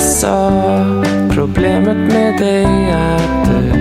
sa problemet med dig är att du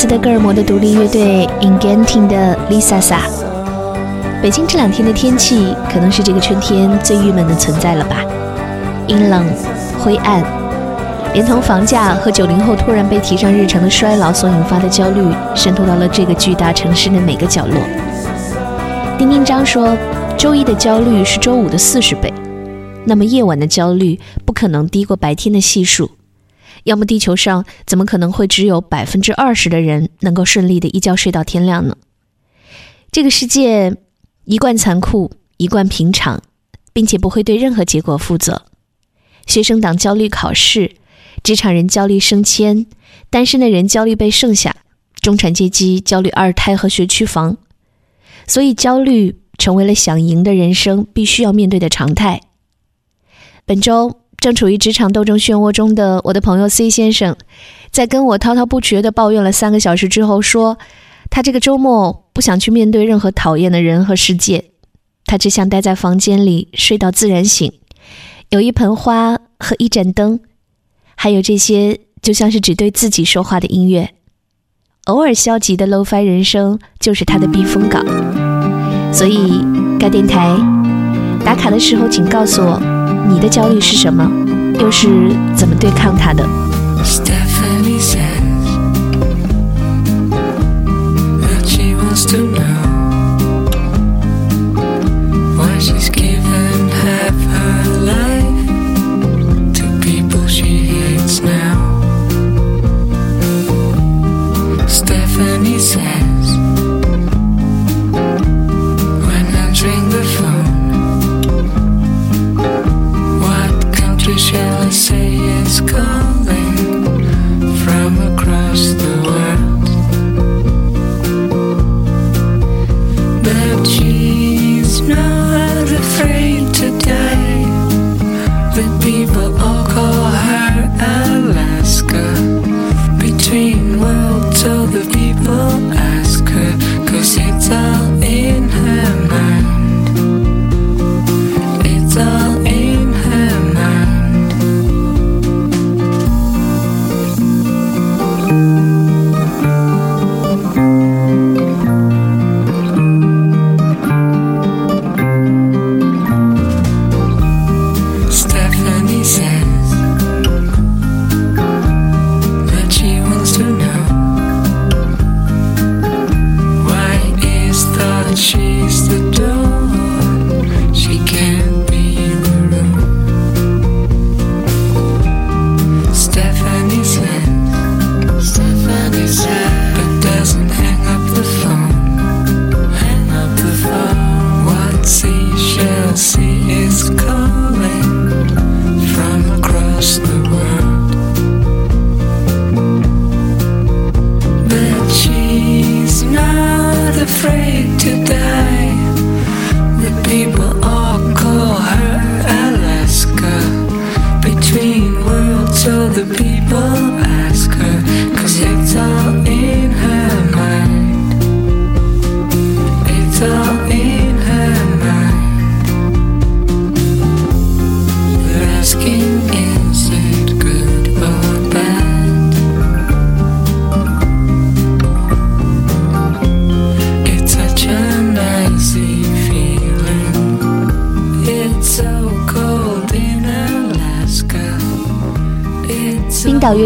斯德哥尔摩的独立乐队 Ingenting 的 Lisa Sa。北京这两天的天气可能是这个春天最郁闷的存在了吧？阴冷、灰暗，连同房价和九零后突然被提上日程的衰老所引发的焦虑，渗透到了这个巨大城市的每个角落。丁丁章说，周一的焦虑是周五的四十倍，那么夜晚的焦虑不可能低过白天的系数。要么地球上怎么可能会只有百分之二十的人能够顺利的一觉睡到天亮呢？这个世界一贯残酷，一贯平常，并且不会对任何结果负责。学生党焦虑考试，职场人焦虑升迁，单身的人焦虑被剩下，中产阶级焦虑二胎和学区房。所以，焦虑成为了想赢的人生必须要面对的常态。本周正处于职场斗争漩涡中的我的朋友 C 先生，在跟我滔滔不绝地抱怨了三个小时之后，说他这个周末不想去面对任何讨厌的人和世界，他只想待在房间里睡到自然醒，有一盆花和一盏灯，还有这些就像是只对自己说话的音乐。偶尔消极的 low-fi 人生就是他的避风港。所以，该电台打卡的时候，请告诉我你的焦虑是什么，又是怎么对抗它的。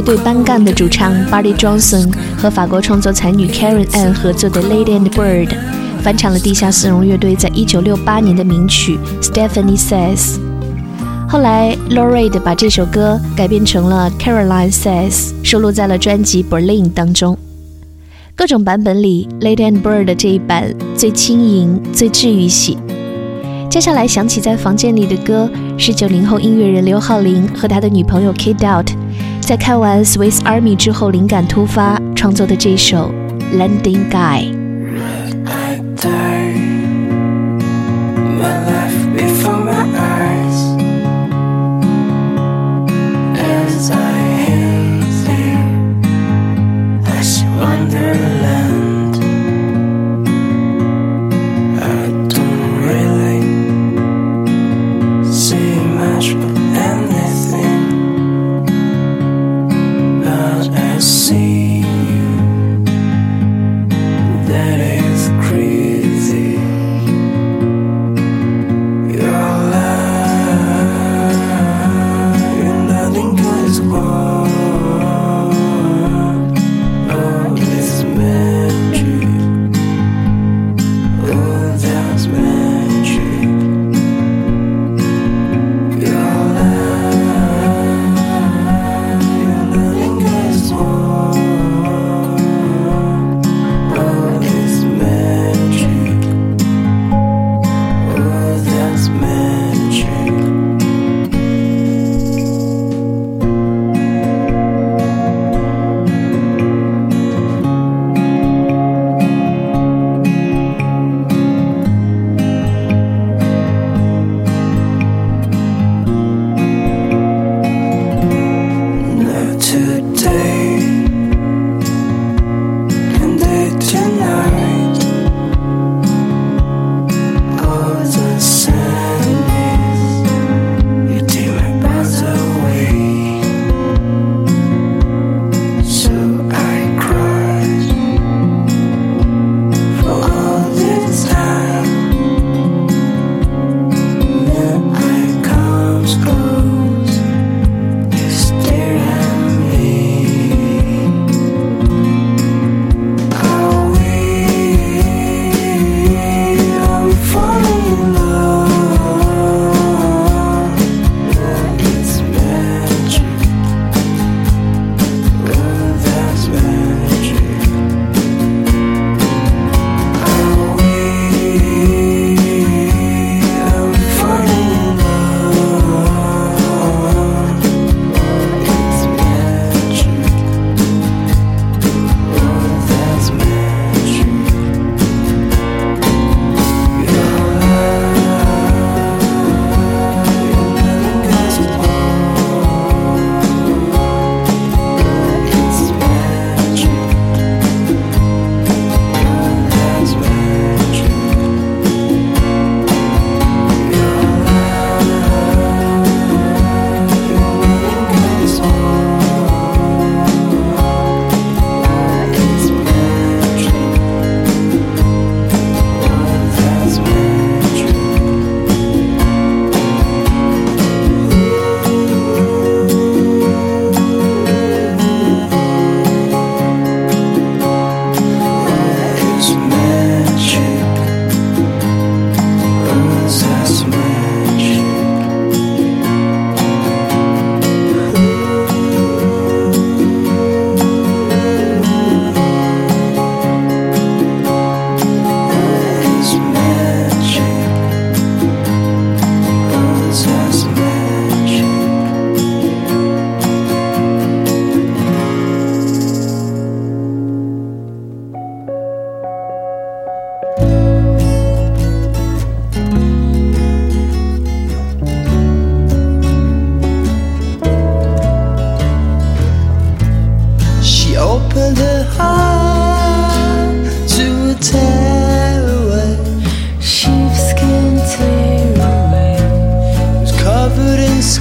队班干的主唱 Barry Johnson 和法国创作才女 Karen Ann 合作的《Lady and Bird》，翻唱了地下丝绒乐队在1968年的名曲《Stephanie Says》。后来 Lou Reed 把这首歌改编成了 Caroline Says，收录在了专辑《Berlin》当中。各种版本里，《Lady and Bird》的这一版最轻盈、最治愈系。接下来响起在房间里的歌是九零后音乐人刘浩林和他的女朋友 Kidout 在看完 Swiss Army 之后灵感突发创作的这首《Landing Guy》。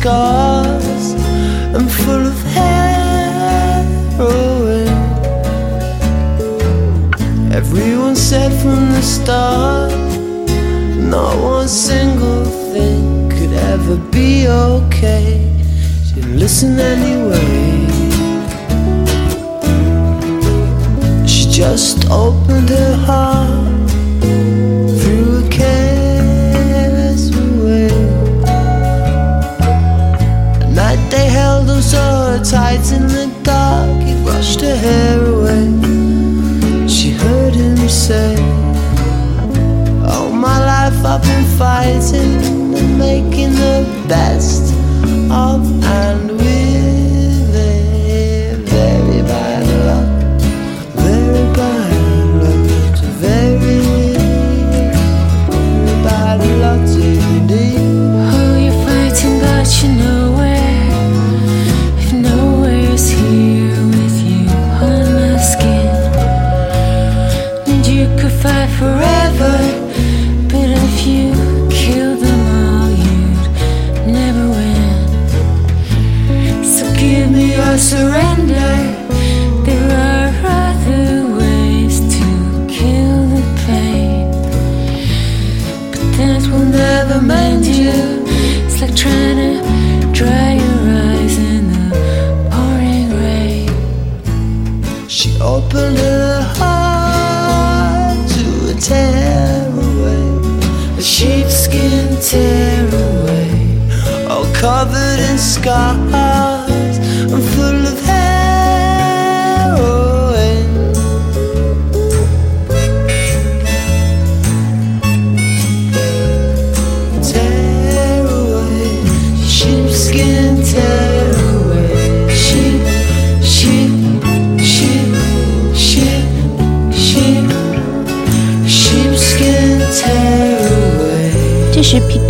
Scars and full of heroin. Everyone said from the start, not one single thing could ever be okay. She didn't listen anyway. She just opened her heart, tight in the dark, he brushed her hair away. She heard him say, All my life I've been fighting and making the best of and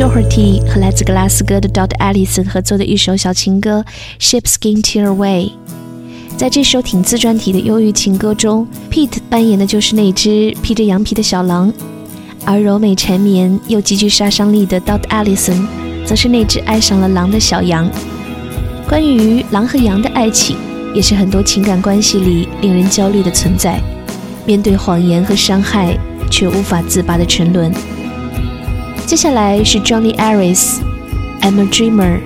Doherty 和来自格拉斯哥的 Dot Allison 合作的一首小情歌《Sheepskin Tear Away》。在这首挺自传体的忧郁情歌中，Pete 扮演的就是那只披着羊皮的小狼，而柔美缠绵又极具杀伤力的 Dot Allison 则是那只爱上了狼的小羊。关于狼和羊的爱情，也是很多情感关系里令人焦虑的存在。面对谎言和伤害，却无法自拔的沉沦。接下来是 Johnny Aris，《I'm a Dreamer》，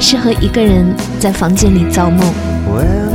适合一个人在房间里造梦。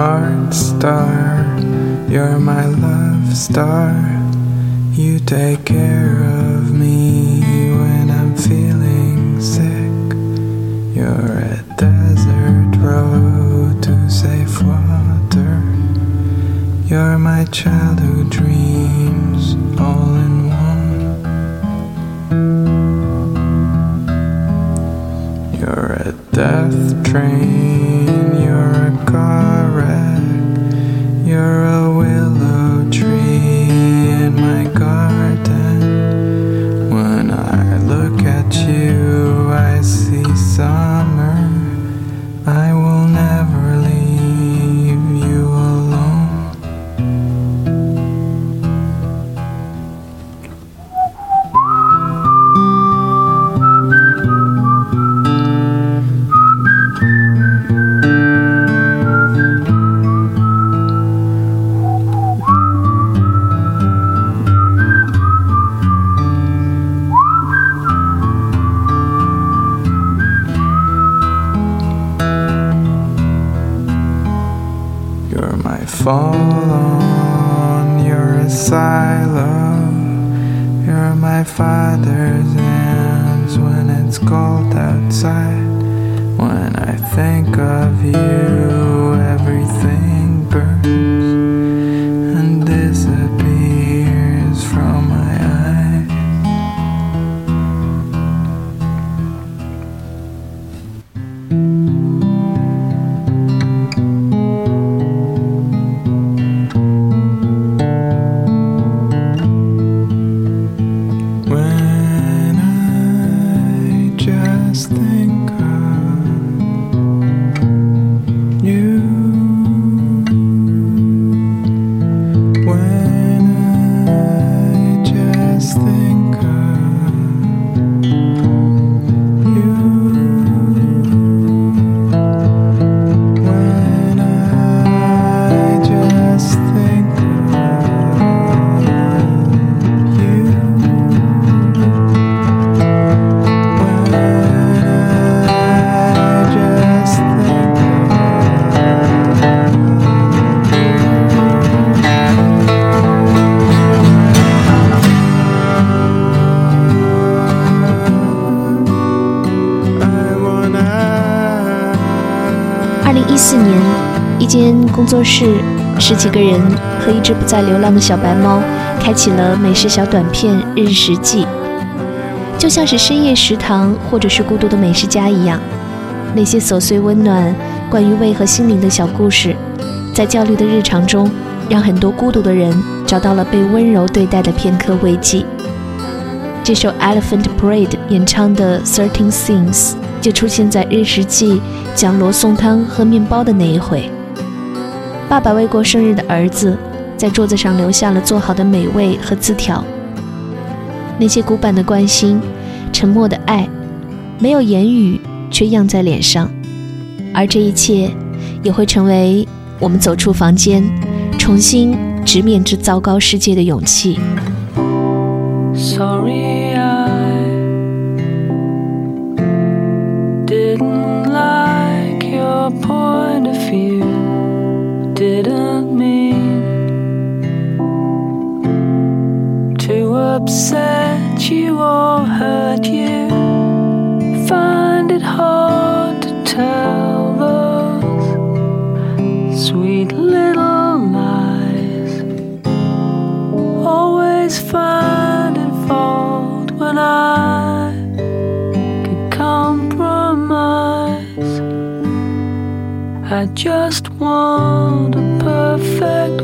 Art star, you're my love star. You take care of me when I'm feeling sick. You're a desert road to safe water. You're my childhood dreams 工作室，十几个人和一只不再流浪的小白猫，开启了美食小短片《日食记》，就像是深夜食堂或者是孤独的美食家一样，那些琐碎温暖、关于胃和心灵的小故事，在焦虑的日常中，让很多孤独的人找到了被温柔对待的片刻慰藉。这首 Elephant Parade 演唱的《Thirteen Things》就出现在《日食记》讲罗宋汤和面包的那一回。爸爸为过生日的儿子在桌子上留下了做好的美味和字条。那些古板的关心，沉默的爱，没有言语却漾在脸上，而这一切也会成为我们走出房间，重新直面这糟糕世界的勇气。Sorry, didn't like your point of view. Didn't mean to upset you or hurt you. Find it hard to tell those sweet little lies always finding fault when I could compromise. I just want a perfect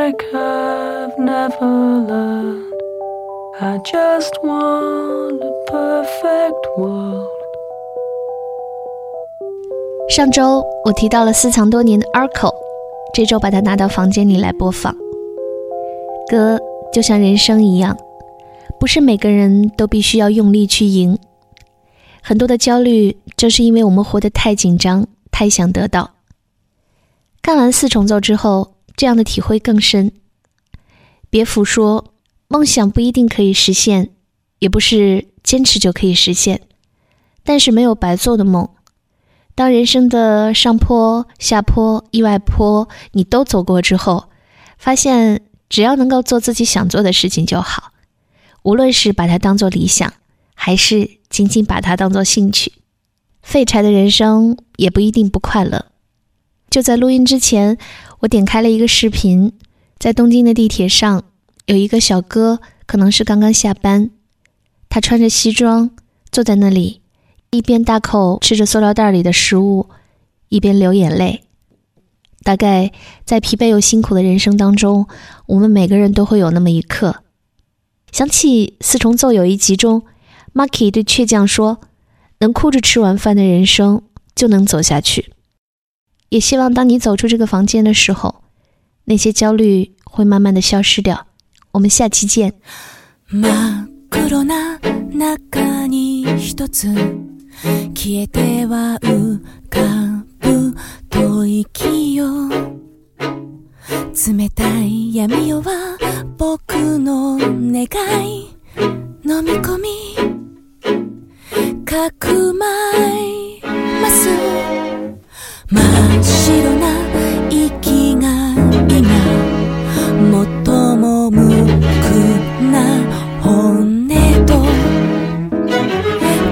trick I've never learned. I just want a perfect world. 上周我提到了私藏多年的 Arco，这周把它拿到房间里来播放。歌就像人生一样，不是每个人都必须要用力去赢。很多的焦虑，正是因为我们活得太紧张，太想得到。看完四重奏之后，这样的体会更深。别服说，梦想不一定可以实现，也不是坚持就可以实现，但是没有白做的梦。当人生的上坡、下坡、意外坡你都走过之后，发现只要能够做自己想做的事情就好，无论是把它当做理想，还是仅仅把它当做兴趣。废柴的人生也不一定不快乐。就在录音之前，我点开了一个视频，在东京的地铁上，有一个小哥，可能是刚刚下班，他穿着西装坐在那里。一边大口吃着塑料袋里的食物，一边流眼泪。大概在疲惫又辛苦的人生当中，我们每个人都会有那么一刻。想起四重奏有一集中，Marki 对倔强说：“能哭着吃完饭的人生，就能走下去。”也希望当你走出这个房间的时候，那些焦虑会慢慢的消失掉。我们下期见。真っ黒な中に一つ消えては浮かぶ吐息よ冷たい闇夜は僕の願い飲み込みかくまいます 真っ白な息が今最も無垢な本音と。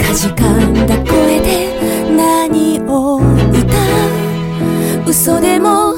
かじかんだ声で何を歌う？嘘でも